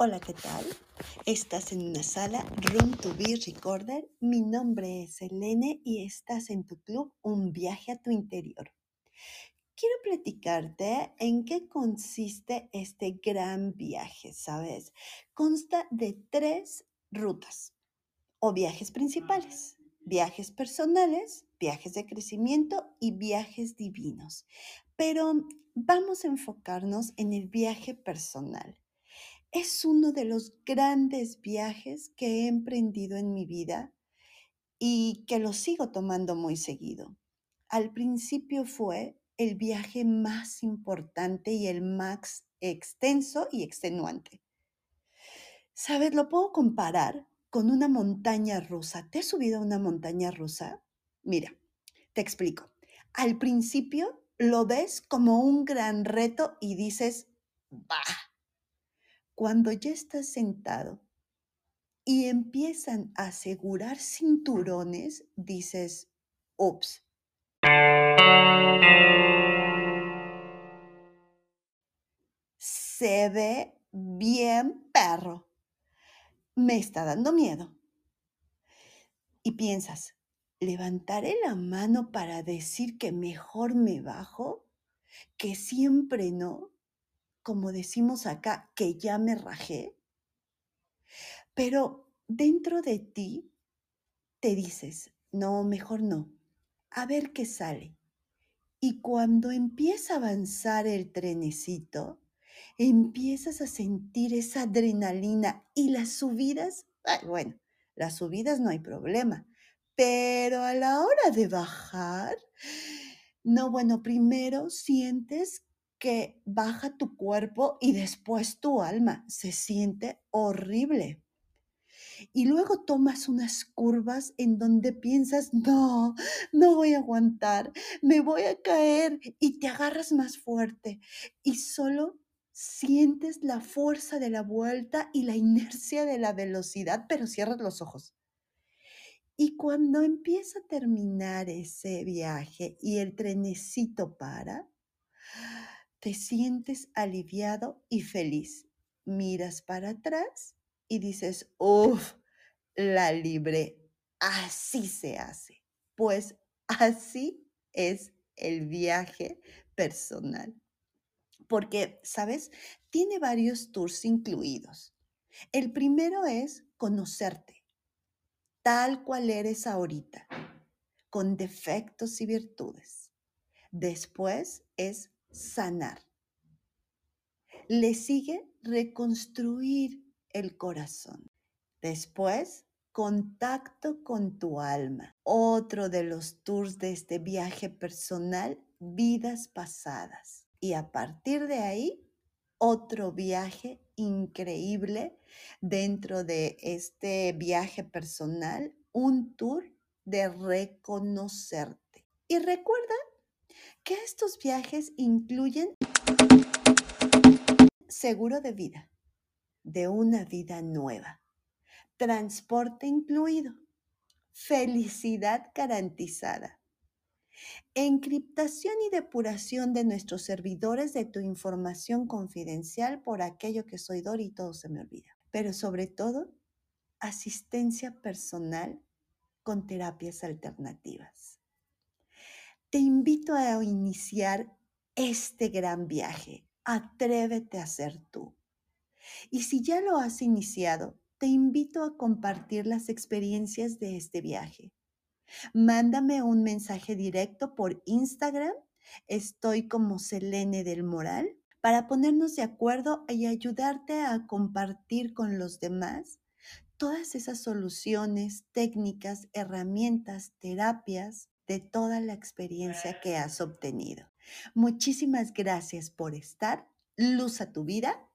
Hola, ¿qué tal? Estás en una sala Room to Be Recorder. Mi nombre es Elene y estás en tu club Un viaje a tu interior. Quiero platicarte en qué consiste este gran viaje, ¿sabes? Consta de tres rutas o viajes principales. Viajes personales, viajes de crecimiento y viajes divinos. Pero vamos a enfocarnos en el viaje personal. Es uno de los grandes viajes que he emprendido en mi vida y que lo sigo tomando muy seguido. Al principio fue el viaje más importante y el más extenso y extenuante. ¿Sabes? Lo puedo comparar con una montaña rusa. ¿Te has subido a una montaña rusa? Mira, te explico. Al principio lo ves como un gran reto y dices, bah. Cuando ya estás sentado y empiezan a asegurar cinturones, dices, ups. Se ve bien perro. Me está dando miedo. Y piensas, ¿levantaré la mano para decir que mejor me bajo? ¿Que siempre no? Como decimos acá, que ya me rajé. Pero dentro de ti te dices, no, mejor no. A ver qué sale. Y cuando empieza a avanzar el trenecito, empiezas a sentir esa adrenalina y las subidas, bueno, las subidas no hay problema, pero a la hora de bajar, no, bueno, primero sientes que baja tu cuerpo y después tu alma. Se siente horrible. Y luego tomas unas curvas en donde piensas, no, no voy a aguantar, me voy a caer y te agarras más fuerte. Y solo sientes la fuerza de la vuelta y la inercia de la velocidad, pero cierras los ojos. Y cuando empieza a terminar ese viaje y el trenecito para, te sientes aliviado y feliz. Miras para atrás y dices, uff, la libre. Así se hace. Pues así es el viaje personal. Porque, ¿sabes? Tiene varios tours incluidos. El primero es conocerte, tal cual eres ahorita, con defectos y virtudes. Después es sanar. Le sigue reconstruir el corazón. Después, contacto con tu alma. Otro de los tours de este viaje personal, vidas pasadas. Y a partir de ahí, otro viaje increíble dentro de este viaje personal, un tour de reconocerte. Y recuerda que estos viajes incluyen seguro de vida de una vida nueva. Transporte incluido. Felicidad garantizada. Encriptación y depuración de nuestros servidores de tu información confidencial por aquello que soy Dori y todo se me olvida. Pero sobre todo, asistencia personal con terapias alternativas. Te invito a iniciar este gran viaje. Atrévete a ser tú. Y si ya lo has iniciado, te invito a compartir las experiencias de este viaje. Mándame un mensaje directo por Instagram. Estoy como Selene del Moral para ponernos de acuerdo y ayudarte a compartir con los demás todas esas soluciones, técnicas, herramientas, terapias de toda la experiencia que has obtenido. Muchísimas gracias por estar. Luz a tu vida